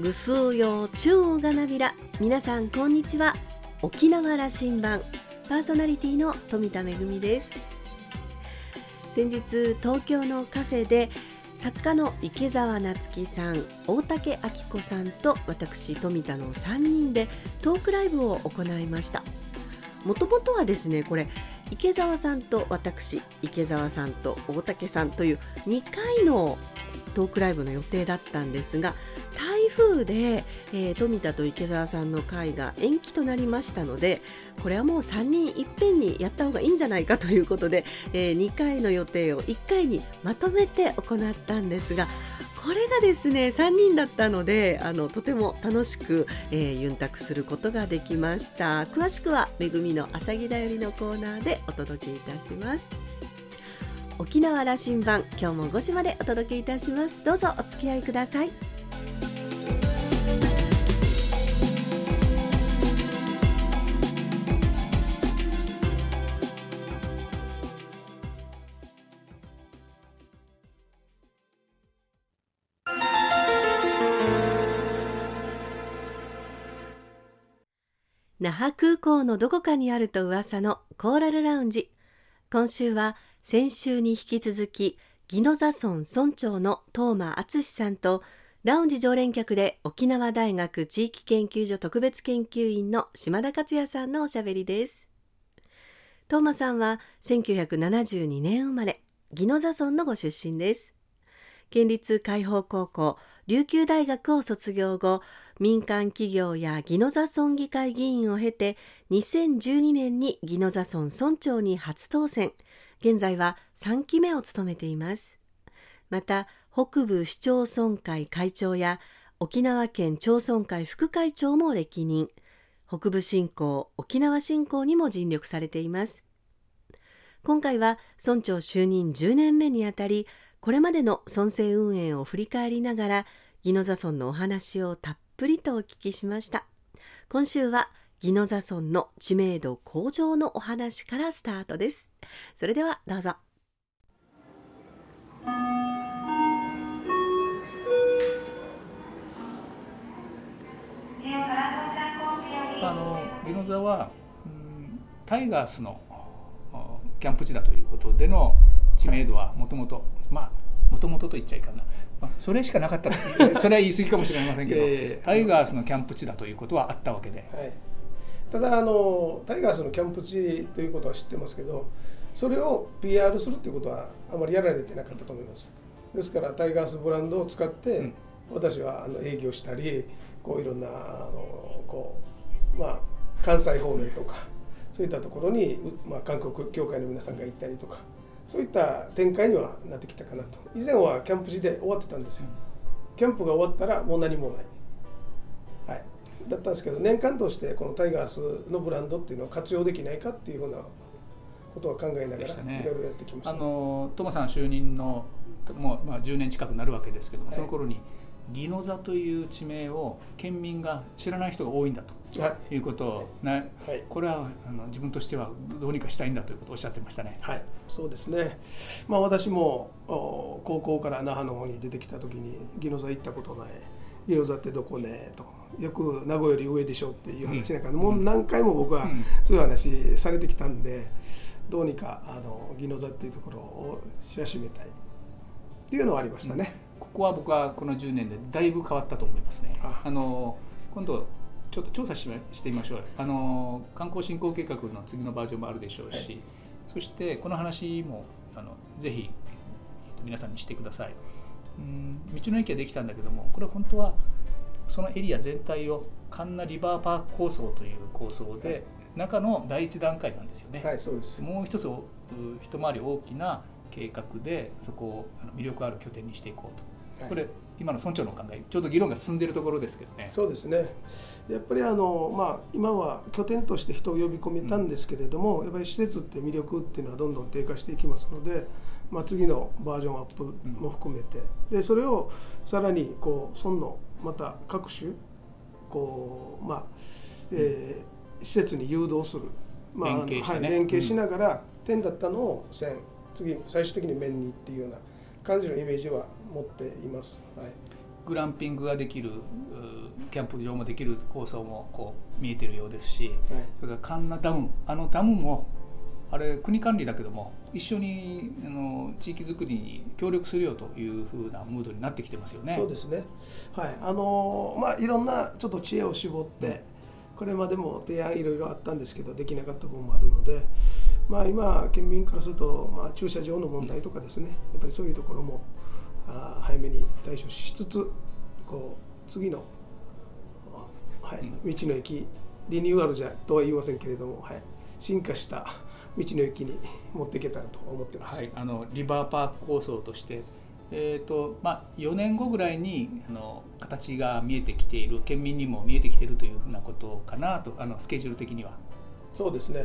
ぐすうようちゅうがなびら。皆さんこんにちは。沖縄羅針盤。パーソナリティの富田恵です。先日東京のカフェで作家の池澤夏樹さん大竹明子さんと私富田の3人でトークライブを行いました。もともとはですねこれ池澤さんと私池澤さんと大竹さんという2回のトークライブの予定だったんですが台風で、えー、富田と池澤さんの会が延期となりましたのでこれはもう3人いっぺんにやった方がいいんじゃないかということで、えー、2回の予定を1回にまとめて行ったんですがこれがですね3人だったのであのとても楽しく、えー、ユンタクすることができました。詳しくは「めぐみのあしゃぎだより」のコーナーでお届けいたします。沖縄羅針盤今日も5時までお届けいたします。どうぞお付き合いください。那覇空港のどこかにあると噂のコーラルラウンジ。今週は先週に引き続き宜野座村村長の東間敦さんとラウンジ常連客で沖縄大学地域研究所特別研究員の島田克也さんのおしゃべりです。東間さんは1972年生まれ宜野座村のご出身です。県立海邦高校琉球大学を卒業後民間企業や宜野座村議会議員を経て2012年に宜野座村村長に初当選。現在は3期目を務めています。また北部市町村会会長や沖縄県町村会副会長も歴任。北部振興沖縄振興にも尽力されています。今回は村長就任10年目にあたりこれまでの村政運営を振り返りながら宜野座村のお話をたっぷりとお聞きしました。今週は宜野座村の知名度向上のお話からスタートです。それではどうぞ。あの宜野座は、うん、タイガースのキャンプ地だということでの知名度はもともとまあもともとと言っちゃいかな。まあ、それしかなかったそれは言い過ぎかもしれませんけど タイガースのキャンプ地だということはあったわけで、はい、ただあのタイガースのキャンプ地ということは知ってますけどそれを PR するっていうことはあまりやられてなかったと思います。ですからタイガースブランドを使って、うん、私はあの営業したりこういろんなあのこうまあ関西方面とかそういったところに、まあ、韓国協会の皆さんが行ったりとかそういった展開にはなってきたかなと。以前はキャンプ時で終わってたんですよ。キャンプが終わったらもう何もない、だったんですけど年間としてこのタイガースのブランドっていうのを活用できないかっていうふうなことを考えながらいろいろやってきました、ね、あのトマさん就任のもう、まあ、10年近くなるわけですけども、はい、その頃に宜野座という地名を県民が知らない人が多いんだということを、はい、これはあの自分としてはどうにかしたいんだということをおっしゃってましたね。はい、そうですね。まあ私も高校から那覇の方に出てきた時に宜野座行ったことない。宜野座ってどこねとよく名護より上でしょっていう話なんか、うん、もう何回も僕はそういう話されてきたんで、どうにかあの宜野座っていうところを知らしめたいっていうのはありましたね。うんここは僕はこの10年でだいぶ変わったと思いますね。あの今度ちょっと調査ししてみましょうあの観光振興計画の次のバージョンもあるでしょうし、はい、そしてこの話もあのぜひ皆さんにしてください。うん道の駅はできたんだけどもこれ本当はそのエリア全体をカンナリバーパーク構想という構想で、はい、中の第一段階なんですよね。はい、そうですもう一つ一回り大きな計画でそこを魅力ある拠点にしていこうと。これ今の村長の考えちょうど議論が進んでいるところですけどね。そうですねやっぱりあの、まあ、今は拠点として人を呼び込めたんですけれども、うん、やっぱり施設って魅力っていうのはどんどん低下していきますので、まあ、次のバージョンアップも含めて、うん、でそれをさらにこう村のまた各種こう、まあえー、施設に誘導する、まあ連携し、ね、はい、連携しながら、点だったのを線。次最終的に面にっていうような感じのイメージは持っています、はい、グランピングができるキャンプ場もできる構想もこう見えてるようですし、はい、それからカンナダム。あのダムもあれ国管理だけども一緒にあの地域づくりに協力するよというふうなムードになってきてますよね。そうですね。はい、あのまあいろんなちょっと知恵を絞って、これまでも提案いろいろあったんですけどできなかった部分もあるので、まあ今県民からするとまあ駐車場の問題とかですね、やっぱりそういうところもあ早めに対処しつつ、こう次のはい、道の駅リニューアルじゃとは言いませんけれども、はい、進化した道の駅に持っていけたらと思ってます、はい、あのリバーパーク構想として、えーとまあ、4年後ぐらいにあの形が見えてきている県民にも見えてきているというふうなことかなとあのスケジュール的には。そうですね、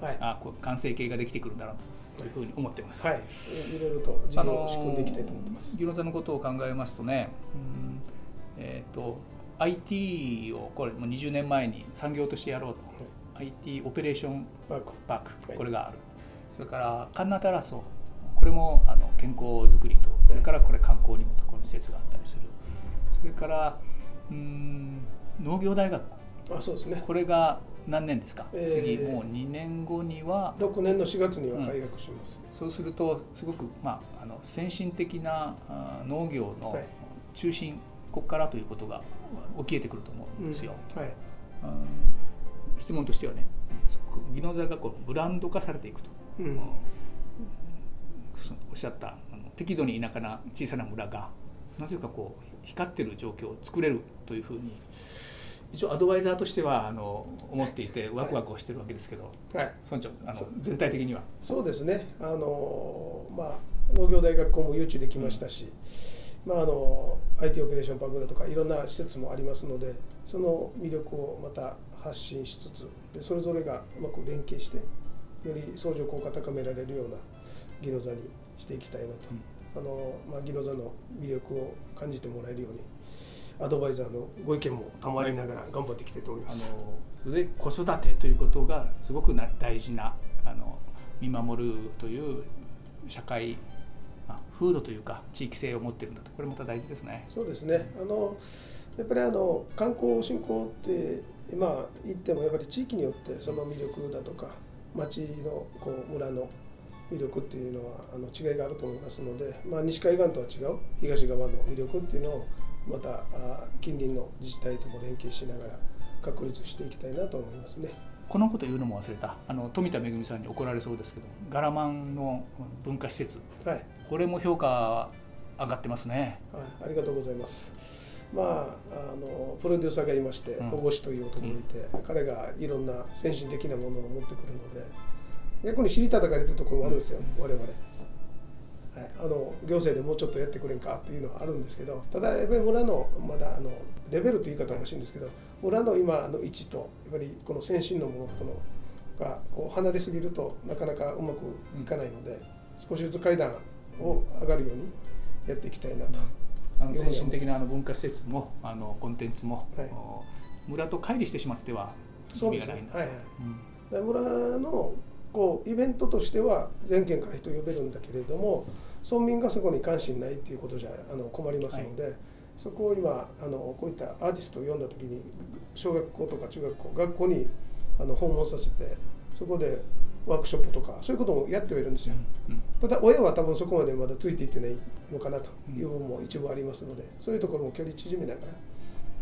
うん、はい、あ完成形ができてくるんだなというふうに思ってます。はい、いろいろと事業を仕組んでいきたいと思ってます。ギロ座のことを考えますとね、うんえーと IT をこれもう20年前に産業としてやろうと、はい、IT オペレーションパークパーク、これがある、それからカンナタラソこれもあの健康づくりとそれからこれ観光にもこの施設があったりする。それからうん農業大学。あそうですね。これが何年ですか、えー、次もう2年後には6年の4月には開学します、うん、そうするとすごく、まあ、あの先進的な農業の中心、はい、ここからということが起きえてくると思うんですよ。うん、はい、質問としてはね宜野座がこうブランド化されていくと、うん、おっしゃったあの適度に田舎な小さな村がなぜかこう光ってる状況を作れるというふうに一応アドバイザーとしてはあの思っていてワクワクをしてるわけですけど、はい、村長あの全体的には。そうですね。あの、まあ、農業大学校も誘致できましたし、うん。まあ、あの IT オペレーションパークだとかいろんな施設もありますのでその魅力をまた発信しつつでそれぞれがうまく連携してより相乗効果高められるような宜野座にしていきたいなと、うん、あのまあ、宜野座の魅力を感じてもらえるようにアドバイザーのご意見も賜りながら頑張っていきたいと思います。あので子育てということがすごくな大事なあの見守るという社会まあ、風土というか地域性を持ってるんだとこれまた大事ですね。そうですねあのやっぱりあの観光振興ってまあ言ってもやっぱり地域によってその魅力だとか町のこう村の魅力っていうのはあの違いがあると思いますので、まあ、西海岸とは違う東側の魅力っていうのをまたあ近隣の自治体とも連携しながら確立していきたいなと思いますね。このこと言うのも忘れた。あの富田恵さんに怒られそうですけどガラマンの文化施設、はい、これも評価上がってますね、はい、ありがとうございますまあ、あのプロデューサーがいまして保護士という男がいて、うん、彼がいろんな先進的なものを持ってくるので逆に尻叩かれてるところもあるんですよ、うん、我々。はい、あの行政でもうちょっとやってくれんかっていうのはあるんですけどただやっぱり村のまだあのレベルという言い方はおかしいんですけど村の今の位置とやっぱりこの先進のものとのがこう離れすぎるとなかなかうまくいかないので少しずつ階段を上がるようにやっていきたいなと。あの先進的なあの文化施設もあのコンテンツも、はい、村と乖離してしまっては意味がないんだ、はいはい。うん、村のこうイベントとしては全県から人呼べるんだけれども村民がそこに関心ないっていうことじゃあの困りますので、はい、そこを今あのこういったアーティストを呼んだ時に小学校とか中学校学校にあの訪問させてそこでワークショップとかそういうこともやってはいるんですよ、うん、ただ親は多分そこまでまだついていってないのかなという部分も一部ありますのでそういうところも距離縮めながら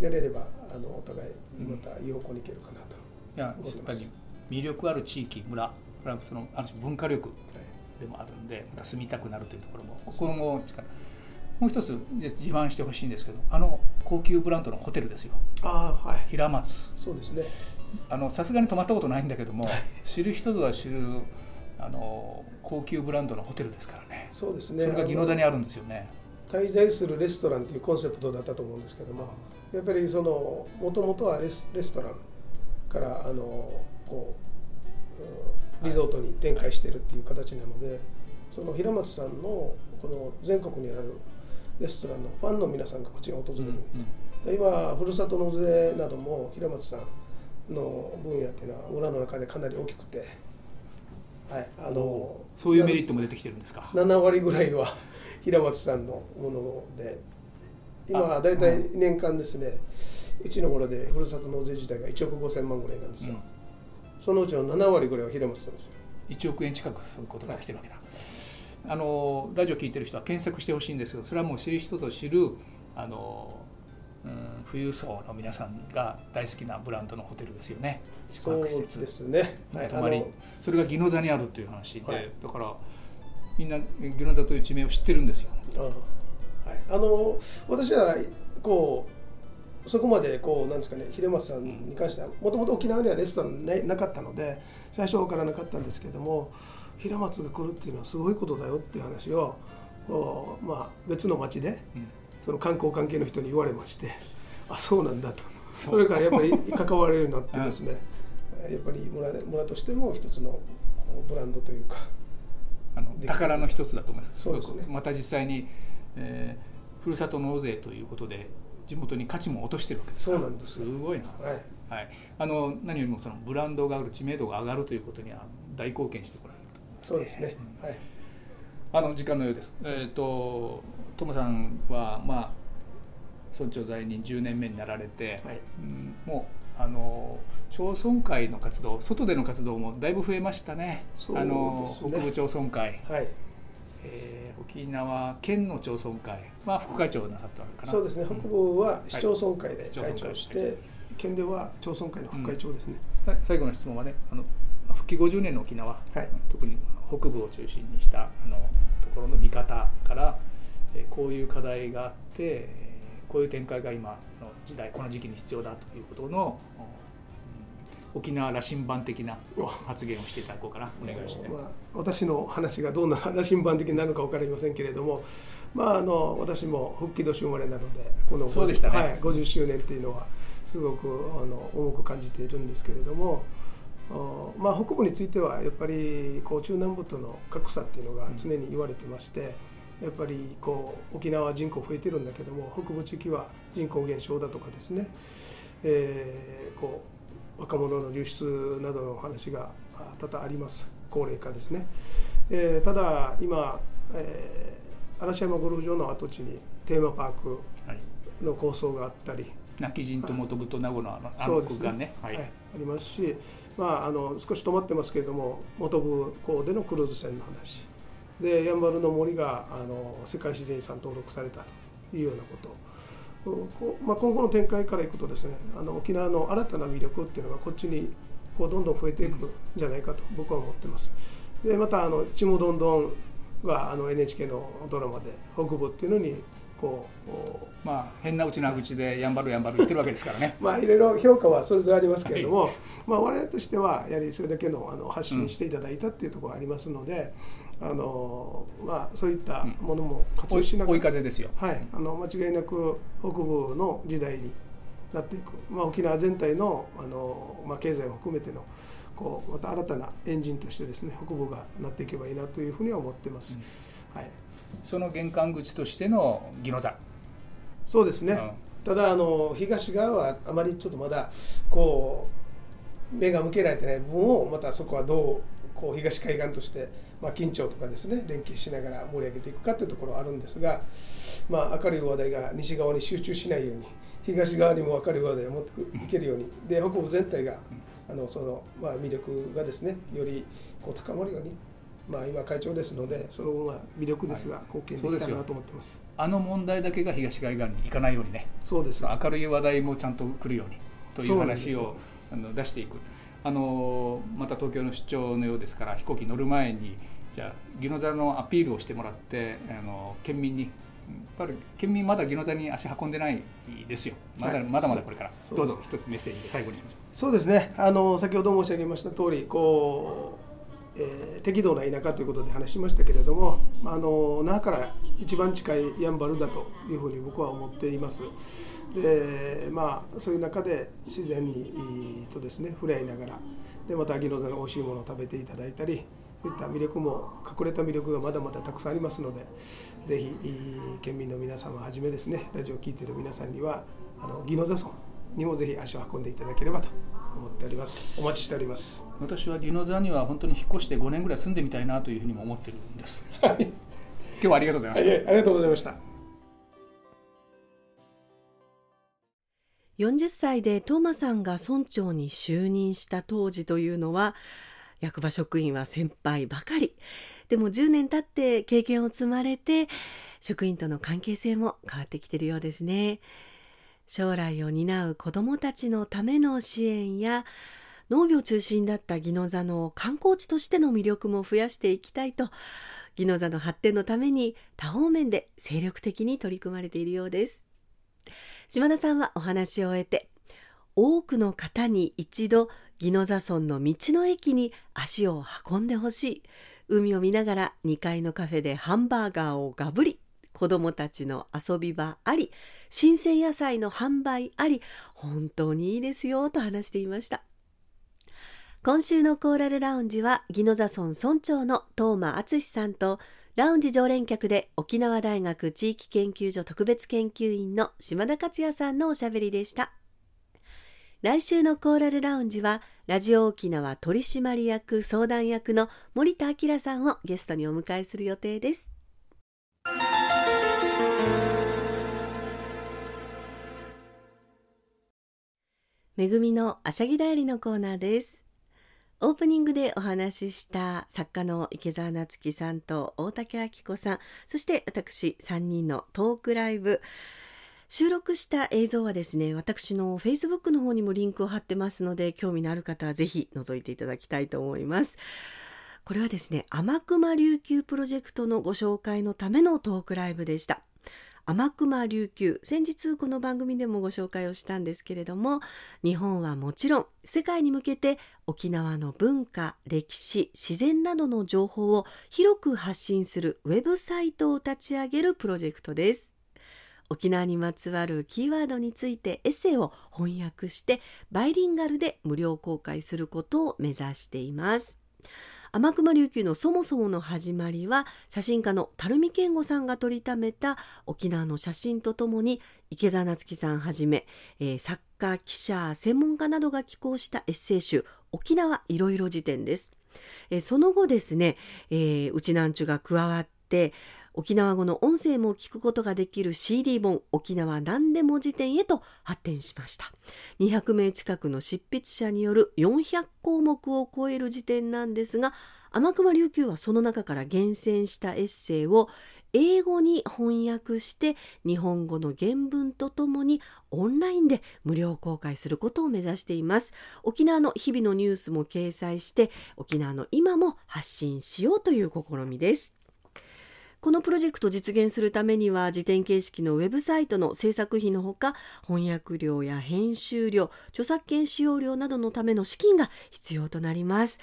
やれればあのお互いまたいい方向にいけるかなと思ってます、魅力ある地域村そのある種文化力でもあるんでまた住みたくなるというところもここも力もう一つ自慢してほしいんですけどあの高級ブランドのホテルですよ。あ、はい、平松。そうですね。さすがに泊まったことないんだけども、はい、知る人ぞは知るあの高級ブランドのホテルですからね。そうですね。それが宜野座にあるんですよね。滞在するレストランというコンセプトだったと思うんですけどもやっぱりそのもともとはレスレストランからあのこうリゾートに展開してるっていう形なので、その平松さんのこの全国にあるレストランのファンの皆さんがこっちに訪れる、うんうん、今ふるさと納税なども平松さんの分野っていうのは村の中でかなり大きくて、はい、あのそういうメリットも出てきてるんですか？7割ぐらいは 平松さんのもので。今大体年間ですねうちの頃でふるさと納税自体が1億5000万ぐらいなんですよ、うん、そのうちの7割ぐらいは平松さんですよ。1億円近くそういうことが来てるわけだ、はい、あのラジオ聞いてる人は検索してほしいんですけどそれはもう知る人と知るあの、うん、富裕層の皆さんが大好きなブランドのホテルですよね。宿泊施設。ですね、はい、泊まり。それが宜野座にあるっていう話で、はい、だからみんな宜野座という地名を知ってるんですよ。あ,、はい、あの私はこうそこまでこうなんですかね秀松さんに関してはもともと沖縄にはレストランななかったので最初からなかったんですけども平松が来るっていうのはすごいことだよっていう話をまあ、別の町で、その観光関係の人に言われましてあそうなんだと。それからやっぱり 関われるようになってですねやっぱり村村としても一つのブランドというかあの宝の一つだと思います。そうですね。また実際に、えー、ふるさと納税ということで地元に価値も落としてるわけです。そうなんです。すごいな、はい、はい、あの何よりもそのブランドが上がる知名度が上がるということには大貢献してこらそうですね、うん、はい。あの時間のようです。えっ、ー、とトモさんはまあ村長在任10年目になられて、はい、うん、もうあの町村会の活動外での活動もだいぶ増えましたね。ね。あの北部町村会、はい、えー、沖縄県の町村会。は副会長なさったかな。そうですね。北部は市町村会で会長して、はい、県では町村会の副会長ですね。うん、最後の質問はね、あの復帰50年の沖縄、はい、特に北部を中心にしたあのところの見方からこういう課題があってこういう展開が今の時代この時期に必要だということの沖縄羅針盤的な発言をしていただこうかなお願いして、まあ、私の話がどんな羅針盤的になるのか分かりませんけれども、まあ、あの私も復帰年生まれなのでこのそうでしたね、はい、50周年っていうのはすごくあの重く感じているんですけれども。まあ、北部についてはやっぱりこう中南部との格差っていうのが常に言われてまして、やっぱりこう沖縄人口増えてるんだけども北部地域は人口減少だとかですね、えー、こう若者の流出などの話が多々あります。高齢化ですね、えー、ただ今、えー、嵐山ゴルフ場の跡地にテーマパークの構想があったり、泣き人と元部と名護のあのあの空間ね、はい、はい、ありますし、まあ、あの少し止まってますけれども元部港でのクルーズ船の話でやんばるの森があの世界自然遺産登録されたというようなことこまあ、今後の展開からいくとですねあの沖縄の新たな魅力っていうのがこっちにこうどんどん増えていくんじゃないかと僕は思ってます。でまたあの「ちむどんどん」があの NHK のドラマで北部っていうのにこうまあ変なうちな口でやんばるやんばる言ってるわけですからね。まあいろいろ評価はそれぞれありますけれども、はい、まあ我々としてはやはりそれだけのあの発信していただいたっていうところがありますので、うん、あのまあそういったものも活用しながら、うん、追い風ですよ。はい。あの間違いなく北部の時代になっていく、まあ、沖縄全体のあの、まあ、経済を含めてのこうまた新たなエンジンとしてですね北部がなっていけばいいなというふうには思ってます、うん、はいその玄関口としての宜野座。そうですね、うん、ただあの東側はあまりちょっとまだこう目が向けられてない部分をまたそこはどうこう東海岸として、まあ、緊張とかですね連携しながら盛り上げていくかというところはあるんですが、まあ、明るい話題が西側に集中しないように東側にも明るい話題を持っていけるようにで北部全体があのその、まあ、魅力がですねよりこう高まるようにまあ、今会長ですのでその分は魅力ですが貢献できたらなと思ってます、はい、あの問題だけが東海岸に行かないようにね。そうです。明るい話題もちゃんと来るようにという話をあの出していく。あのまた東京の出張のようですから飛行機乗る前にじゃあ宜野座のアピールをしてもらってあの県民にやっぱり県民まだ宜野座に足運んでないですよ。まだはい、まだまだこれから。どうぞ一つメッセージで最後にしましょう。そうですね。あの先ほど申し上げました通りこうえー、適度な田舎ということで話しましたけれども、まあの那覇から一番近いやんばるだというふうに僕は思っています。でまあ、そういう中で自然にとですね触れ合いながらでまた秋の座の美味しいものを食べていただいたりそういった魅力も隠れた魅力がまだまだたくさんありますのでぜひ県民の皆様はじめですねラジオを聴いている皆さんにはあの宜野座村にもぜひ足を運んでいただければと思っております。お待ちしております。私は宜野座には本当に引っ越して5年ぐらい住んでみたいなというふうにも思ってるんです、はい、今日はありがとうございました、ありがとうございました。40歳でトーマさんが村長に就任した当時というのは役場職員は先輩ばかり。でも10年経って経験を積まれて職員との関係性も変わってきているようですね将来を担う子どもたちのための支援や農業中心だった宜野座の観光地としての魅力も増やしていきたいと宜野座の発展のために多方面で精力的に取り組まれているようです。島田さんはお話を終えて多くの方に一度宜野座村の道の駅に足を運んでほしい。海を見ながら2階のカフェでハンバーガーをがぶり子どもたちの遊び場あり新鮮野菜の販売あり本当にいいですよと話していました今週のコーラルラウンジは宜野座村村長の東間敦さんとラウンジ常連客で沖縄大学地域研究所特別研究員の島田克也さんのおしゃべりでした。来週のコーラルラウンジはラジオ沖縄取締役相談役の森田明さんをゲストにお迎えする予定です。めぐみのあしゃぎだよりのコーナーです。オープニングでお話しした作家の池澤夏樹さんと大竹明子さんそして私3人のトークライブ。収録した映像はですね私の Facebook の方にもリンクを貼ってますので興味のある方はぜひ覗いていただきたいと思います。これはですね天熊琉球プロジェクトのご紹介のためのトークライブでした。天熊琉球。先日この番組でもご紹介をしたんですけれども日本はもちろん世界に向けて沖縄の文化歴史自然などの情報を広く発信するウェブサイトを立ち上げるプロジェクトです。沖縄にまつわるキーワードについてエッセイを翻訳してバイリンガルで無料公開することを目指しています。天熊琉球のそもそもの始まりは写真家の垂水健吾さんが撮りためた沖縄の写真とともに池田夏樹さんはじめ、えー、作家記者専門家などが寄稿したエッセイ集「沖縄いろいろ辞典」です。えー、その後ですね、えー、うちなんちゅが加わって沖縄語の音声も聞くことができる CD 本沖縄何でも辞典へと発展しました。200名近くの執筆者による400項目を超える辞典なんですが天熊琉球はその中から厳選したエッセイを英語に翻訳して日本語の原文とともにオンラインで無料公開することを目指しています。沖縄の日々のニュースも掲載して沖縄の今も発信しようという試みです。このプロジェクトを実現するためには辞典形式のウェブサイトの制作費のほか翻訳料や編集料著作権使用料などのための資金が必要となります、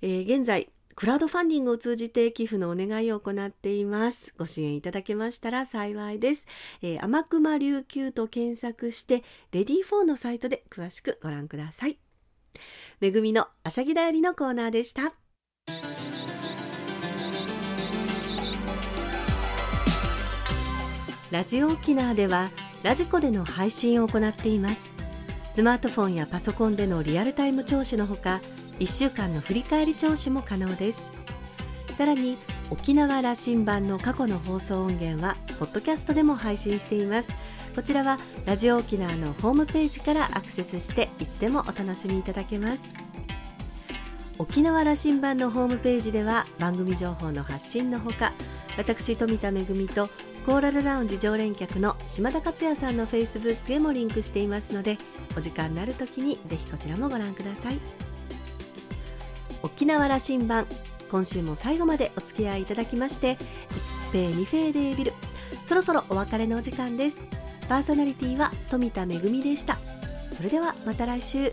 えー、現在クラウドファンディングを通じて寄付のお願いを行っています。ご支援いただけましたら幸いです。えー、天熊琉球と検索して、レディー4のサイトで詳しくご覧ください。めぐみのあしゃぎだよりのコーナーでした。ラジオ沖縄ではラジコでの配信を行っています。スマートフォンやパソコンでのリアルタイム聴取のほか1週間の振り返り聴取も可能です。さらに沖縄羅針盤の過去の放送音源はポッドキャストでも配信しています。こちらはラジオ沖縄のホームページからアクセスしていつでもお楽しみいただけます。沖縄羅針盤のホームページでは番組情報の発信のほか私富田恵とコーラルラウンジ常連客の島田克也さんのフェイスブックへもリンクしていますのでお時間のある時にぜひこちらもご覧ください。沖縄羅針盤今週も最後までお付き合いいただきまして一平二平デービル。そろそろお別れのお時間です。パーソナリティは富田恵でした。それではまた来週。